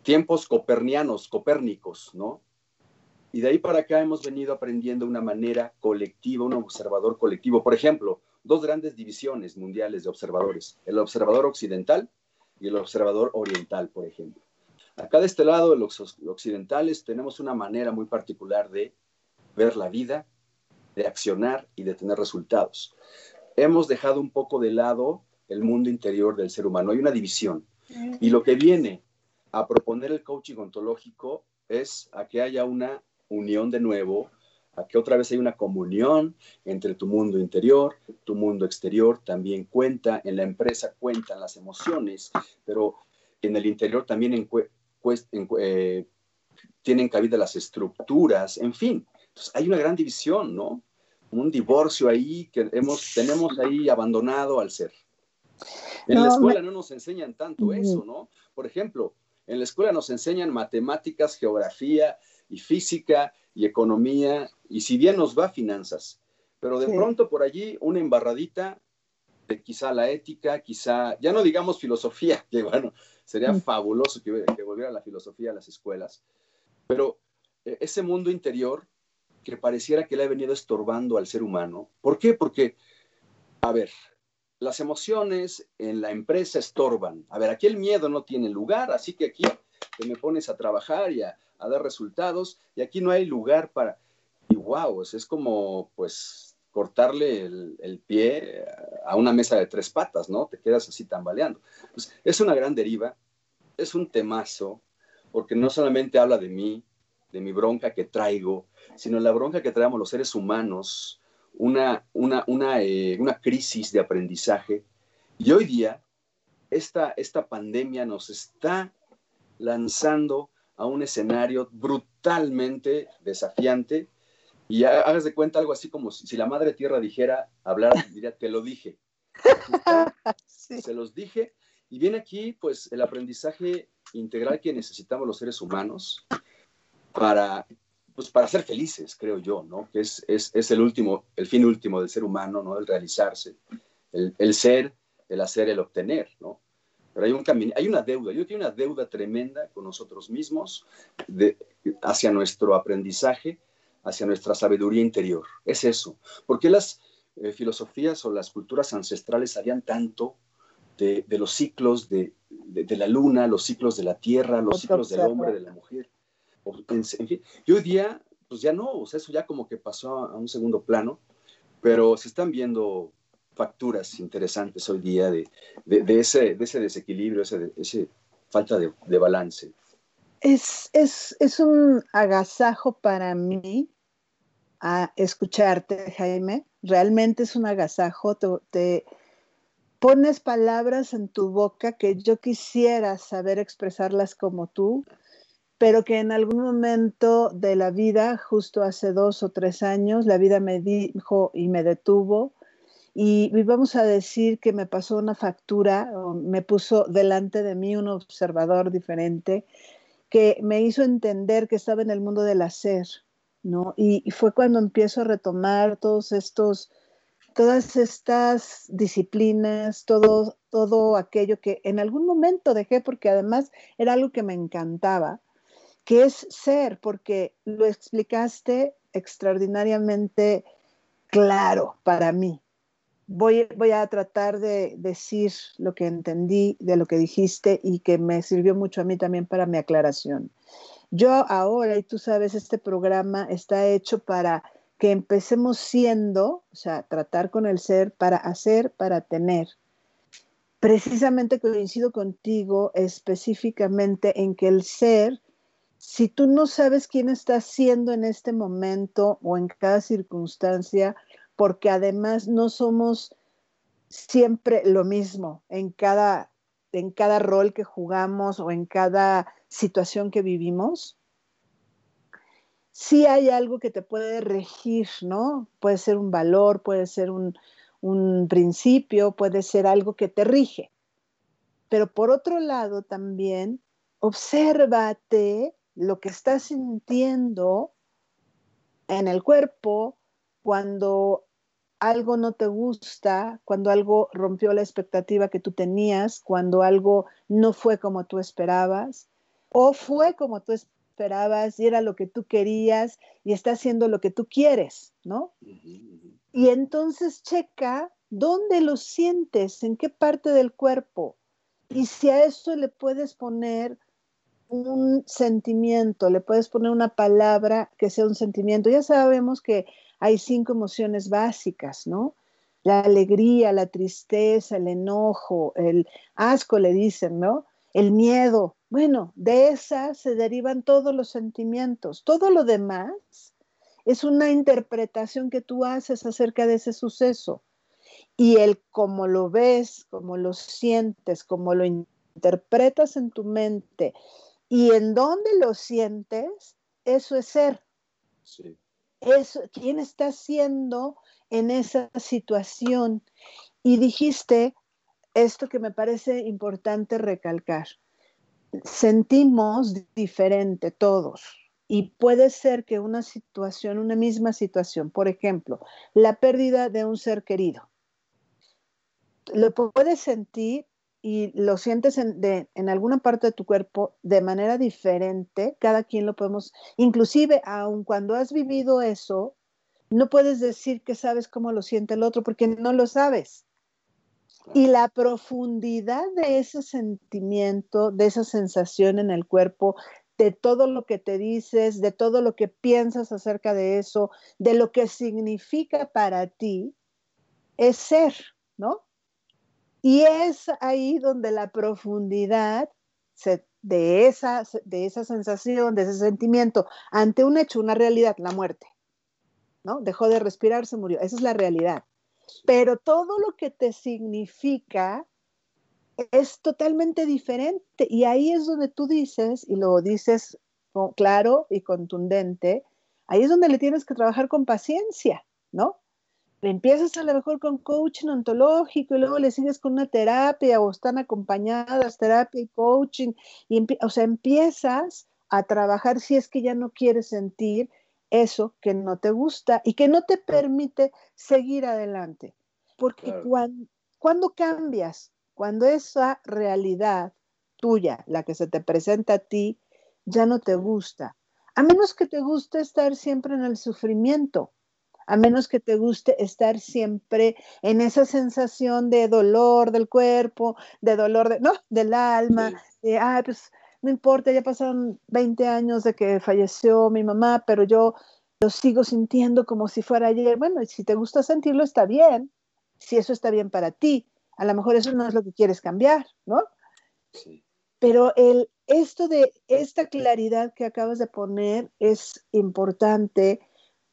tiempos copernianos, copérnicos, ¿no? Y de ahí para acá hemos venido aprendiendo una manera colectiva, un observador colectivo. Por ejemplo, dos grandes divisiones mundiales de observadores, el observador occidental y el observador oriental, por ejemplo. Acá de este lado, los occidentales, tenemos una manera muy particular de ver la vida, de accionar y de tener resultados. Hemos dejado un poco de lado el mundo interior del ser humano. Hay una división. Y lo que viene a proponer el coaching ontológico es a que haya una unión de nuevo, a que otra vez haya una comunión entre tu mundo interior, tu mundo exterior, también cuenta, en la empresa cuentan las emociones, pero en el interior también eh, tienen cabida las estructuras, en fin, hay una gran división, ¿no? Un divorcio ahí que hemos, tenemos ahí abandonado al ser. En la escuela no nos enseñan tanto eso, ¿no? Por ejemplo, en la escuela nos enseñan matemáticas, geografía y física y economía, y si bien nos va finanzas, pero de pronto por allí una embarradita de quizá la ética, quizá, ya no digamos filosofía, que bueno, sería fabuloso que, que volviera la filosofía a las escuelas, pero eh, ese mundo interior que pareciera que le ha venido estorbando al ser humano. ¿Por qué? Porque, a ver, las emociones en la empresa estorban. A ver, aquí el miedo no tiene lugar, así que aquí te me pones a trabajar y a, dar resultados, y aquí no hay lugar para... Y wow, es como, pues, cortarle el, pie a una mesa de tres patas, ¿no? Te quedas así tambaleando. Pues, es una gran deriva, es un temazo, porque no solamente habla de mí, de mi bronca que traigo, sino la bronca que traemos los seres humanos, una, una, una, eh, una crisis de aprendizaje. Y hoy día, esta, esta pandemia nos está lanzando a un escenario brutalmente desafiante. Y hagas de cuenta algo así como si, la madre tierra dijera, hablar, diría, te lo dije. Se los dije. Y viene aquí, pues, el aprendizaje integral que necesitamos los seres humanos para, pues, para ser felices, creo yo, ¿no? Que es, es, es el último, el fin último del ser humano, ¿no? El realizarse, el, el ser, el hacer, el obtener, ¿no? Pero hay un camino, hay una deuda, yo tengo una deuda tremenda con nosotros mismos de, hacia nuestro aprendizaje, hacia nuestra sabiduría interior. Es eso. ¿Por qué las eh, filosofías o las culturas ancestrales sabían tanto de, de los ciclos de, de, la luna, los ciclos de la tierra, los ciclos del hombre, de la mujer? En, fin, hoy día, pues ya no, o sea, eso ya como que pasó a un segundo plano, pero se están viendo facturas interesantes hoy día de, de, ese, de ese, desequilibrio, ese, ese falta de, balance. Es, es, es, un agasajo para mí a escucharte, Jaime. Realmente es un agasajo. Te, te, pones palabras en tu boca que yo quisiera saber expresarlas como tú, pero que en algún momento de la vida, justo hace dos o tres años, la vida me dijo y me detuvo y vamos a decir que me pasó una factura, me puso delante de mí un observador diferente que me hizo entender que estaba en el mundo del hacer, ¿no? Y, fue cuando empiezo a retomar todos estos, todas estas disciplinas, todo, todo aquello que en algún momento dejé porque además era algo que me encantaba, que es ser, porque lo explicaste extraordinariamente claro para mí, voy, a tratar de decir lo que entendí de lo que dijiste y que me sirvió mucho a mí también para mi aclaración. Yo ahora, y tú sabes, este programa está hecho para que empecemos siendo, o sea, tratar con el ser para hacer, para tener. Precisamente coincido contigo específicamente en que el ser, si tú no sabes quién está siendo en este momento o en cada circunstancia, porque además no somos siempre lo mismo en cada, en cada rol que jugamos o en cada situación que vivimos. Sí hay algo que te puede regir, ¿no? Puede ser un valor, puede ser un, un principio, puede ser algo que te rige. Pero por otro lado también, obsérvate lo que estás sintiendo en el cuerpo cuando algo no te gusta, cuando algo rompió la expectativa que tú tenías, cuando algo no fue como tú esperabas, o fue como tú esperabas y era lo que tú querías y está haciendo lo que tú quieres, ¿no? Y entonces checa dónde lo sientes, en qué parte del cuerpo. Y si a eso le puedes poner un sentimiento, le puedes poner una palabra que sea un sentimiento. Ya sabemos que hay cinco emociones básicas, ¿no? La alegría, la tristeza, el enojo, el asco, le dicen, ¿no? El miedo. Bueno, de esas se derivan todos los sentimientos. Todo lo demás es una interpretación que tú haces acerca de ese suceso. Y el cómo lo ves, cómo lo sientes, cómo lo interpretas en tu mente y en dónde lo sientes, eso es ser. Sí es quién está siendo en esa situación. Y dijiste esto que me parece importante recalcar. Sentimos diferente todos. Y puede ser que una situación, una misma situación, por ejemplo, la pérdida de un ser querido, lo puedes sentir y lo sientes en, en, alguna parte de tu cuerpo de manera diferente, cada quien lo podemos, inclusive aun cuando has vivido eso, no puedes decir que sabes cómo lo siente el otro porque no lo sabes. Y la profundidad de ese sentimiento, de esa sensación en el cuerpo, de todo lo que te dices, de todo lo que piensas acerca de eso, de lo que significa para ti, es ser, ¿no? Y es ahí donde la profundidad de esa, de esa sensación, de ese sentimiento, ante un hecho, una realidad, la muerte. ¿no? Dejó de respirar, se murió. Esa es la realidad. Pero todo lo que te significa es totalmente diferente. Y ahí es donde tú dices, y lo dices claro y contundente, ahí es donde le tienes que trabajar con paciencia, ¿no? Empiezas a lo mejor con coaching ontológico y luego le sigues con una terapia o están acompañadas terapia y coaching, y o sea, empiezas a trabajar si es que ya no quieres sentir eso que no te gusta y que no te permite seguir adelante. Porque cuando, cuando cambias, cuando esa realidad tuya, la que se te presenta a ti, ya no te gusta, a menos que te guste estar siempre en el sufrimiento, a menos que te guste estar siempre en esa sensación de dolor del cuerpo, de dolor de, no, del alma, de, ay, pues no importa, ya pasaron 20 años de que falleció mi mamá, pero yo lo sigo sintiendo como si fuera ayer. Bueno, si te gusta sentirlo, está bien, si eso está bien para ti. A lo mejor eso no es lo que quieres cambiar, ¿no? Sí. Pero el, esto de esta claridad que acabas de poner es importante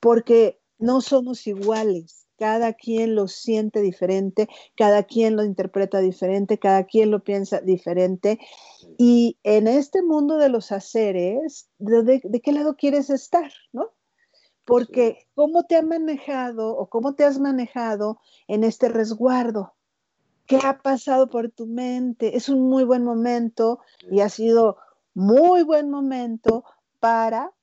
porque no somos iguales, cada quien lo siente diferente, cada quien lo interpreta diferente, cada quien lo piensa diferente. Y en este mundo de los haceres, ¿de, qué lado quieres estar? ¿no? Porque cómo te ha manejado o cómo te has manejado en este resguardo. ¿Qué ha pasado por tu mente? Es un muy buen momento y ha sido muy buen momento para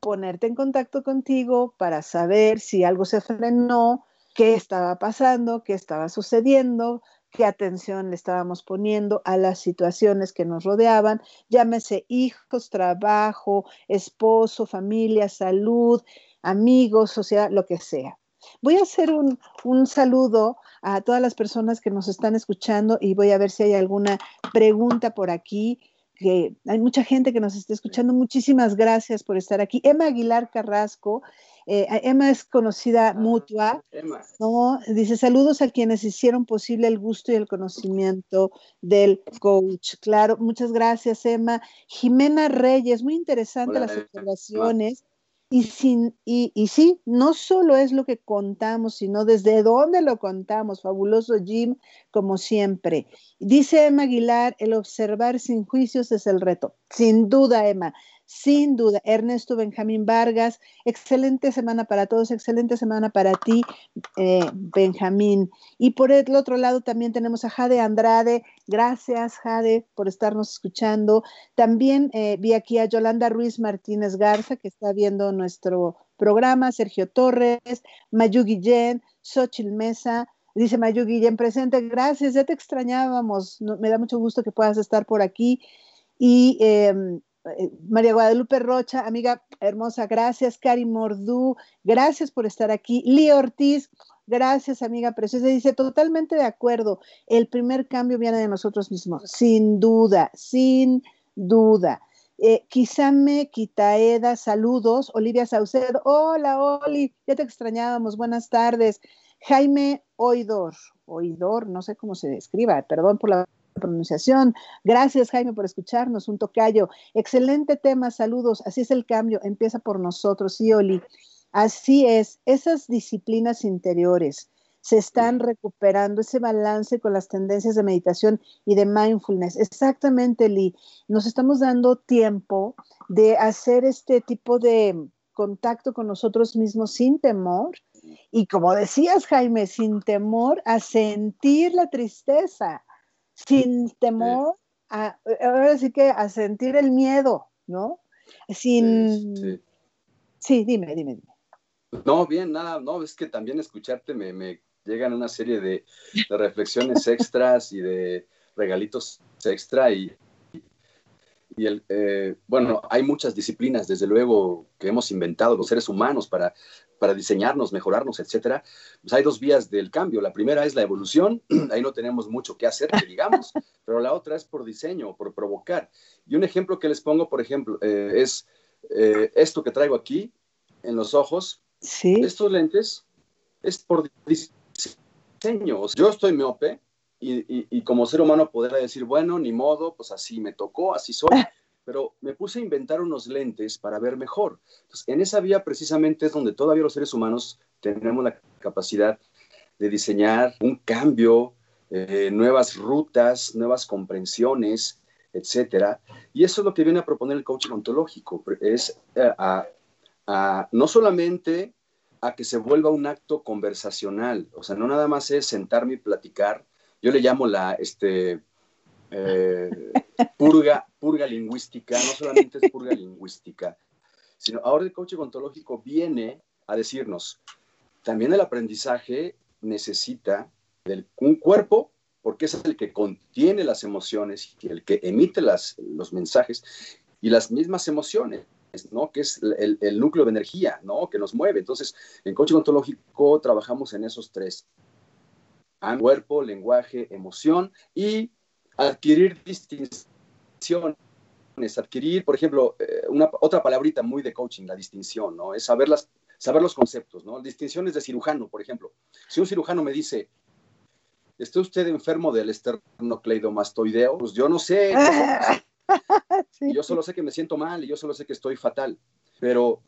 ponerte en contacto contigo para saber si algo se frenó, qué estaba pasando, qué estaba sucediendo, qué atención le estábamos poniendo a las situaciones que nos rodeaban, llámese hijos, trabajo, esposo, familia, salud, amigos, sociedad, lo que sea. Voy a hacer un, un, saludo a todas las personas que nos están escuchando y voy a ver si hay alguna pregunta por aquí que hay mucha gente que nos está escuchando. Muchísimas gracias por estar aquí. Emma Aguilar Carrasco. Eh, Emma es conocida mutua, ¿no? Dice saludos a quienes hicieron posible el gusto y el conocimiento del coach. Claro, muchas gracias, Emma. Jimena Reyes, muy interesante las observaciones. Y, sin, y, y, sí, no solo es lo que contamos, sino desde dónde lo contamos. Fabuloso Jim, como siempre. Dice Emma Aguilar, el observar sin juicios es el reto. Sin duda, Emma. Sin duda, Ernesto Benjamín Vargas, excelente semana para todos, excelente semana para ti, eh, Benjamín. Y por el otro lado también tenemos a Jade Andrade, gracias Jade por estarnos escuchando. También eh, vi aquí a Yolanda Ruiz Martínez Garza, que está viendo nuestro programa, Sergio Torres, Mayu Guillén, Xochil Mesa, Dice Mayu Guillén presente, gracias, ya te extrañábamos, me da mucho gusto que puedas estar por aquí. Y em, María Guadalupe Rocha, amiga hermosa, gracias. Cari Mordú, gracias por estar aquí. Lía Ortiz, gracias, amiga preciosa. Dice, totalmente de acuerdo, el primer cambio viene de nosotros mismos, sin duda, sin duda. Eh, Kisame Quitaeda, saludos. Olivia Saucedo, hola, Oli, ya te extrañábamos, buenas tardes. Jaime Oidor, Oidor, no sé cómo se describa, perdón por la pronunciación. Gracias, Jaime, por escucharnos. Un tocayo. Excelente tema. Saludos. Así es el cambio. Empieza por nosotros, Oli. Así es. Esas disciplinas interiores se están recuperando ese balance con las tendencias de meditación y de mindfulness. Exactamente, Lee. Nos estamos dando tiempo de hacer este tipo de contacto con nosotros mismos sin temor y como decías, Jaime, sin temor a sentir la tristeza, sin temor a, ahora sí que a sentir el miedo, ¿no? Sin... Sí, dime, dime, dime. No, bien, nada, no, es que también escucharte me, me llegan una serie de, reflexiones extras y de regalitos extra y, y el, eh, bueno, hay muchas disciplinas, desde luego, que hemos inventado los seres humanos para para diseñarnos, mejorarnos, etcétera, pues hay dos vías del cambio. La primera es la evolución, ahí no tenemos mucho que hacer, digamos, pero la otra es por diseño, por provocar. Y un ejemplo que les pongo, por ejemplo, eh, es eh, esto que traigo aquí en los ojos. Sí. Estos lentes es por diseño. Yo estoy miope y, como ser humano podrá decir, bueno, ni modo, pues así me tocó, así soy, pero me puse a inventar unos lentes para ver mejor. Entonces, en esa vía precisamente es donde todavía los seres humanos tenemos la capacidad de diseñar un cambio, eh, nuevas rutas, nuevas comprensiones, etcétera. Y eso es lo que viene a proponer el coaching ontológico, es eh, no solamente a que se vuelva un acto conversacional, o sea, no nada más es sentarme y platicar, yo le llamo la este, eh, purga, purga lingüística, no solamente es purga lingüística, sino ahora el coaching ontológico viene a decirnos, también el aprendizaje necesita del, un cuerpo, porque es el que contiene las emociones y el que emite los mensajes y las mismas emociones. ¿no? que es el, el, núcleo de energía ¿no? que nos mueve. Entonces, en coaching ontológico trabajamos en esos tres cuerpo, lenguaje, emoción y adquirir distinciones, adquirir, por ejemplo, eh, una, otra palabrita muy de coaching, la distinción, ¿no? Es saber, las, saber los conceptos, ¿no? Distinciones de cirujano, por ejemplo. Si un cirujano me dice, ¿está usted enfermo del esternocleidomastoideo? Pues yo no sé. Yo solo sé que me siento mal y yo solo sé que estoy fatal. Pero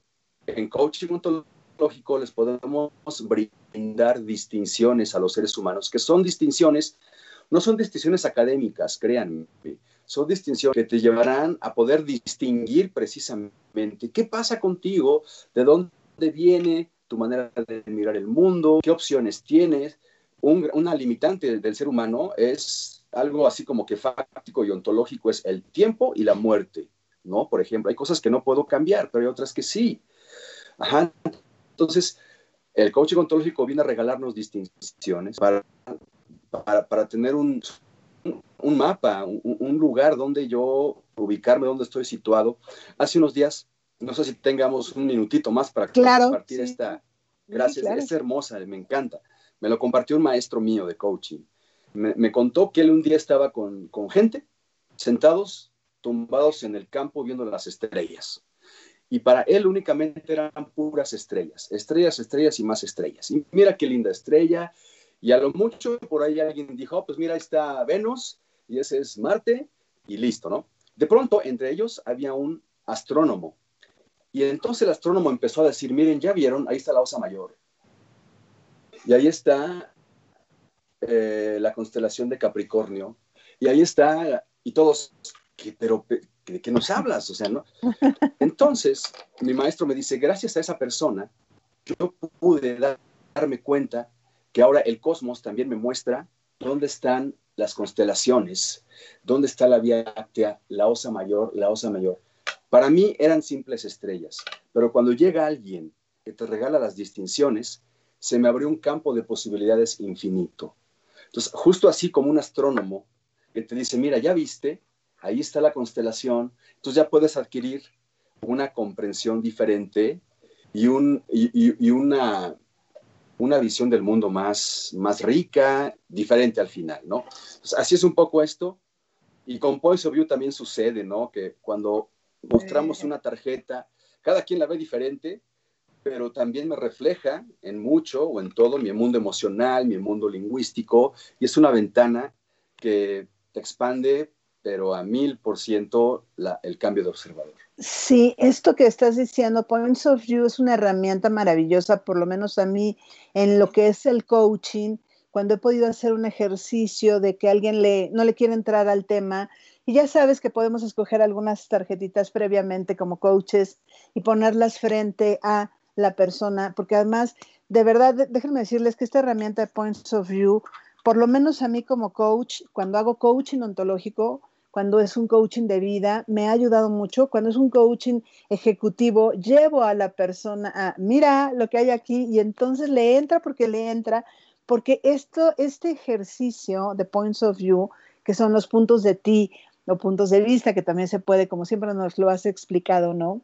en coaching ontológico lógico les podemos brindar distinciones a los seres humanos, que son distinciones, no son distinciones académicas, créanme, son distinciones que te llevarán a poder distinguir precisamente qué pasa contigo, de dónde viene tu manera de mirar el mundo, qué opciones tienes. una limitante del ser humano es algo así como que fáctico y ontológico, es el tiempo y la muerte, ¿no? Por ejemplo, hay cosas que no puedo cambiar, pero hay otras que sí. Ajá. Entonces, el coaching ontológico viene a regalarnos distinciones para, para, tener un, un mapa, un, lugar donde yo ubicarme, donde estoy situado. Hace unos días, no sé si tengamos un minutito más para compartir esta. Gracias, es hermosa, me encanta. Me lo compartió un maestro mío de coaching. Me, me contó que él un día estaba con, con gente sentados, tumbados en el campo viendo las estrellas y para él únicamente eran puras estrellas, estrellas, estrellas y más estrellas. Y mira qué linda estrella. Y a lo mucho por ahí alguien dijo, oh, pues mira, ahí está Venus y ese es Marte y listo, ¿no? De pronto entre ellos había un astrónomo. Y entonces el astrónomo empezó a decir, miren, ya vieron, ahí está la Osa Mayor. Y ahí está eh, la constelación de Capricornio. Y ahí está, y todos, pero ¿de qué nos hablas? O sea, ¿no? Entonces, mi maestro me dice, gracias a esa persona, yo pude darme cuenta que ahora el cosmos también me muestra dónde están las constelaciones, dónde está la Vía Láctea, la Osa Mayor, la Osa Mayor. Para mí eran simples estrellas, pero cuando llega alguien que te regala las distinciones, se me abrió un campo de posibilidades infinito. Entonces, justo así como un astrónomo que te dice, mira, ya viste, ahí está la constelación, entonces ya puedes adquirir una comprensión diferente y, un, y, una, una visión del mundo más, más rica, diferente al final, ¿no? así es un poco esto. Y con Point of View también sucede, ¿no? Que cuando mostramos una tarjeta, cada quien la ve diferente, pero también me refleja en mucho o en todo mi mundo emocional, mi mundo lingüístico, y es una ventana que te expande pero a mil por ciento el cambio de observador. Sí, esto que estás diciendo, Points of View es una herramienta maravillosa, por lo menos a mí, en lo que es el coaching, cuando he podido hacer un ejercicio de que alguien le, no le quiere entrar al tema, y ya sabes que podemos escoger algunas tarjetitas previamente como coaches y ponerlas frente a la persona, porque además, de verdad, déjenme decirles que esta herramienta de Points of View, por lo menos a mí como coach, cuando hago coaching ontológico, cuando es un coaching de vida, me ha ayudado mucho. Cuando es un coaching ejecutivo, llevo a la persona a, mira lo que hay aquí y entonces le entra porque le entra, porque esto, este ejercicio de points of view, que son los puntos de ti o puntos de vista, que también se puede, como siempre nos lo has explicado, ¿no?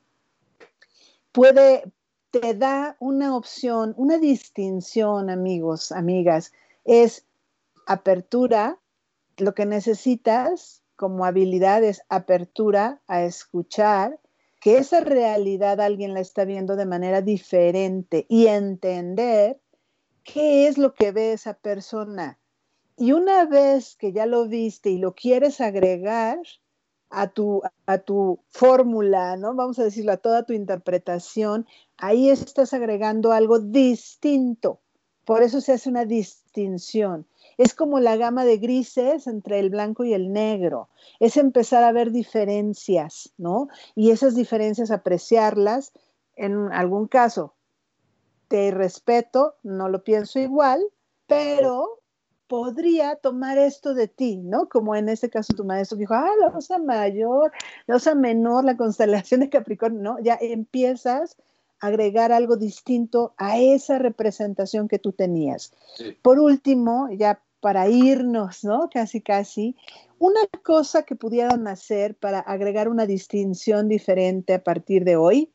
Puede, te da una opción, una distinción, amigos, amigas, es apertura, lo que necesitas como habilidades, apertura a escuchar, que esa realidad alguien la está viendo de manera diferente y entender qué es lo que ve esa persona Y una vez que ya lo viste y lo quieres agregar a tu, a tu fórmula, ¿no? Vamos a decirlo, a toda tu interpretación, ahí estás agregando algo distinto. Por eso se hace una distinción. Es como la gama de grises entre el blanco y el negro. Es empezar a ver diferencias, ¿no? Y esas diferencias apreciarlas. En algún caso, te respeto, no lo pienso igual, pero podría tomar esto de ti, ¿no? Como en este caso tu maestro dijo, ah, la osa mayor, la osa menor, la constelación de Capricornio, ¿no? Ya empiezas a agregar algo distinto a esa representación que tú tenías. Por último, ya para irnos, ¿no? Casi, casi, una cosa que pudieran hacer para agregar una distinción diferente a partir de hoy.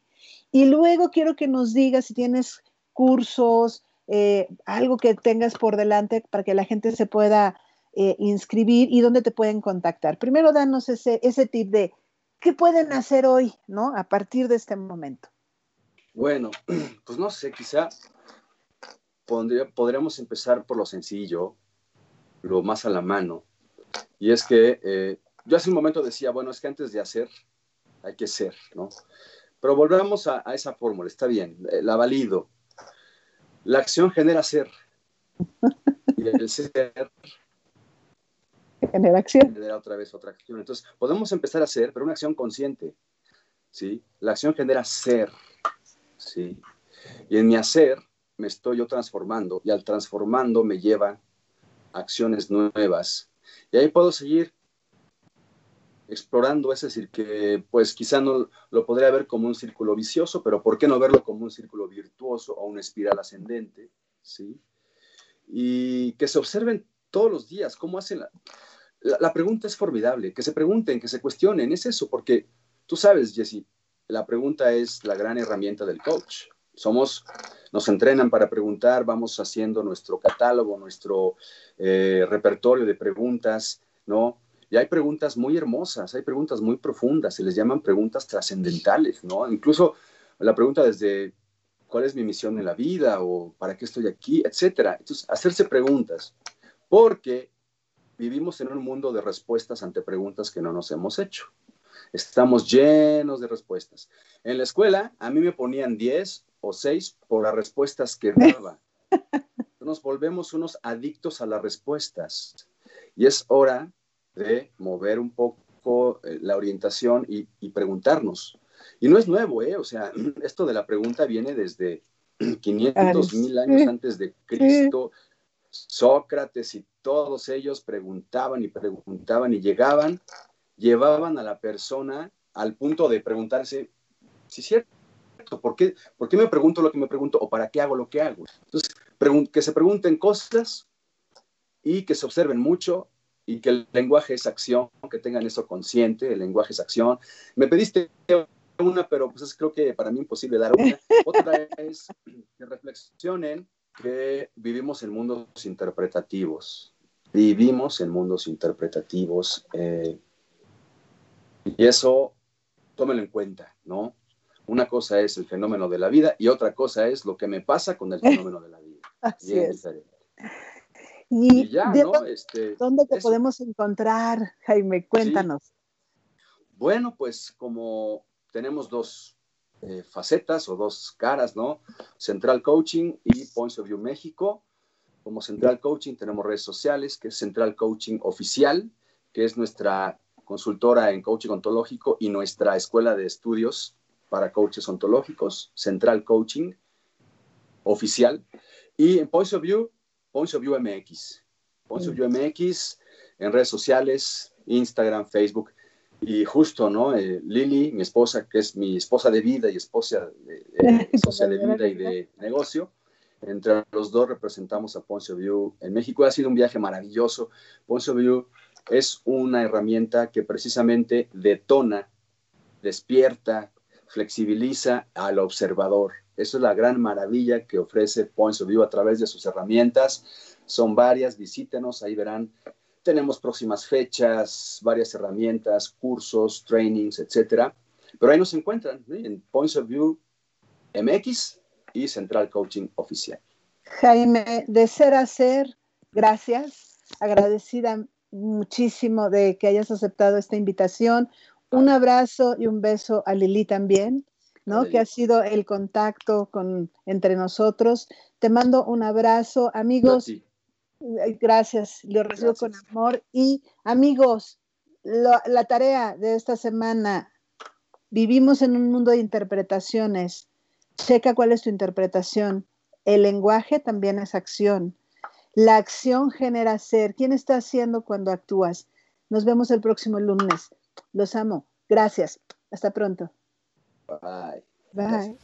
Y luego quiero que nos digas si tienes cursos, eh, algo que tengas por delante para que la gente se pueda eh, inscribir y dónde te pueden contactar. Primero, danos ese, ese tip de qué pueden hacer hoy, ¿no? A partir de este momento. Bueno, pues no sé, quizá podríamos empezar por lo sencillo, lo más a la mano. Y es que eh, yo hace un momento decía, bueno, es que antes de hacer, hay que ser, ¿no? Pero volvamos a, a esa fórmula, está bien, la valido. La acción genera ser. Y el ser genera acción. Genera otra vez otra acción. Entonces, podemos empezar a hacer, pero una acción consciente. ¿sí? La acción genera ser. ¿sí? Y en mi hacer me estoy yo transformando y al transformando me lleva acciones nuevas. Y ahí puedo seguir explorando, es decir, que pues quizá no lo podría ver como un círculo vicioso, pero ¿por qué no verlo como un círculo virtuoso o una espiral ascendente? ¿Sí? Y que se observen todos los días cómo hacen la, pregunta es formidable, que se pregunten, que se cuestionen, es eso, porque tú sabes, Jesse, la pregunta es la gran herramienta del coach. Somos, nos entrenan para preguntar, vamos haciendo nuestro catálogo, nuestro eh, repertorio de preguntas, ¿no? Y hay preguntas muy hermosas, hay preguntas muy profundas, se les llaman preguntas trascendentales, ¿no? Incluso la pregunta desde cuál es mi misión en la vida o para qué estoy aquí, etcétera. Entonces, hacerse preguntas, porque vivimos en un mundo de respuestas ante preguntas que no nos hemos hecho. Estamos llenos de respuestas. En la escuela, a mí me ponían 10 o 6 por las respuestas que daba. Nos volvemos unos adictos a las respuestas. Y es hora de mover un poco eh, la orientación y, preguntarnos. Y no es nuevo, ¿eh? O sea, esto de la pregunta viene desde 500 mil años antes de Cristo. Sócrates y todos ellos preguntaban y preguntaban y llegaban, llevaban a la persona al punto de preguntarse, si es cierto, ¿por qué, ¿por qué me pregunto lo que me pregunto o para qué hago lo que hago? Entonces, que se pregunten cosas y que se observen mucho y que el lenguaje es acción, que tengan eso consciente, el lenguaje es acción. Me pediste una, pero pues es creo que para mí imposible dar una. Otra es que reflexionen que vivimos en mundos interpretativos, vivimos en mundos interpretativos eh, y eso tómenlo en cuenta, ¿no? Una cosa es el fenómeno de la vida y otra cosa es lo que me pasa con el fenómeno de la vida. Así es. Y, ya, ¿no? Este, ¿Dónde te podemos encontrar, Jaime? Cuéntanos. Bueno, pues como tenemos dos eh, facetas o dos caras, ¿no? Central Coaching y Points of View México. Como Central Coaching tenemos redes sociales, que es Central Coaching Oficial, que es nuestra consultora en coaching ontológico y nuestra escuela de estudios para coaches ontológicos, Central Coaching Oficial. Y en Points of View Points of View MX. Points of View MX en redes sociales, Instagram, Facebook. Y justo, ¿no? Eh, Lili, mi esposa, que es mi esposa de vida y esposa de, de vida y de negocio, entre los dos representamos a Points of View en México. Ha sido un viaje maravilloso. Points of View es una herramienta que precisamente detona, despierta, flexibiliza al observador. Eso es la gran maravilla que ofrece Points of View a través de sus herramientas. Son varias, visítenos, ahí verán. Tenemos próximas fechas, varias herramientas, cursos, trainings, etcétera. Pero ahí nos encuentran en Points of View MX y Central Coaching Oficial. Jaime, de ser a ser, gracias. agradecida muchísimo de que hayas aceptado esta invitación. Un abrazo y un beso a Lili también, ¿no? Que ha sido el contacto con, entre nosotros. Te mando un abrazo, amigos. Gracias, lo recibo con amor. Y amigos, la tarea de esta semana, vivimos en un mundo de interpretaciones. Checa cuál es tu interpretación. El lenguaje también es acción. La acción genera ser. ¿Quién está haciendo cuando actúas? Nos vemos el próximo lunes. Los amo. Gracias. Hasta pronto. Bye. Bye.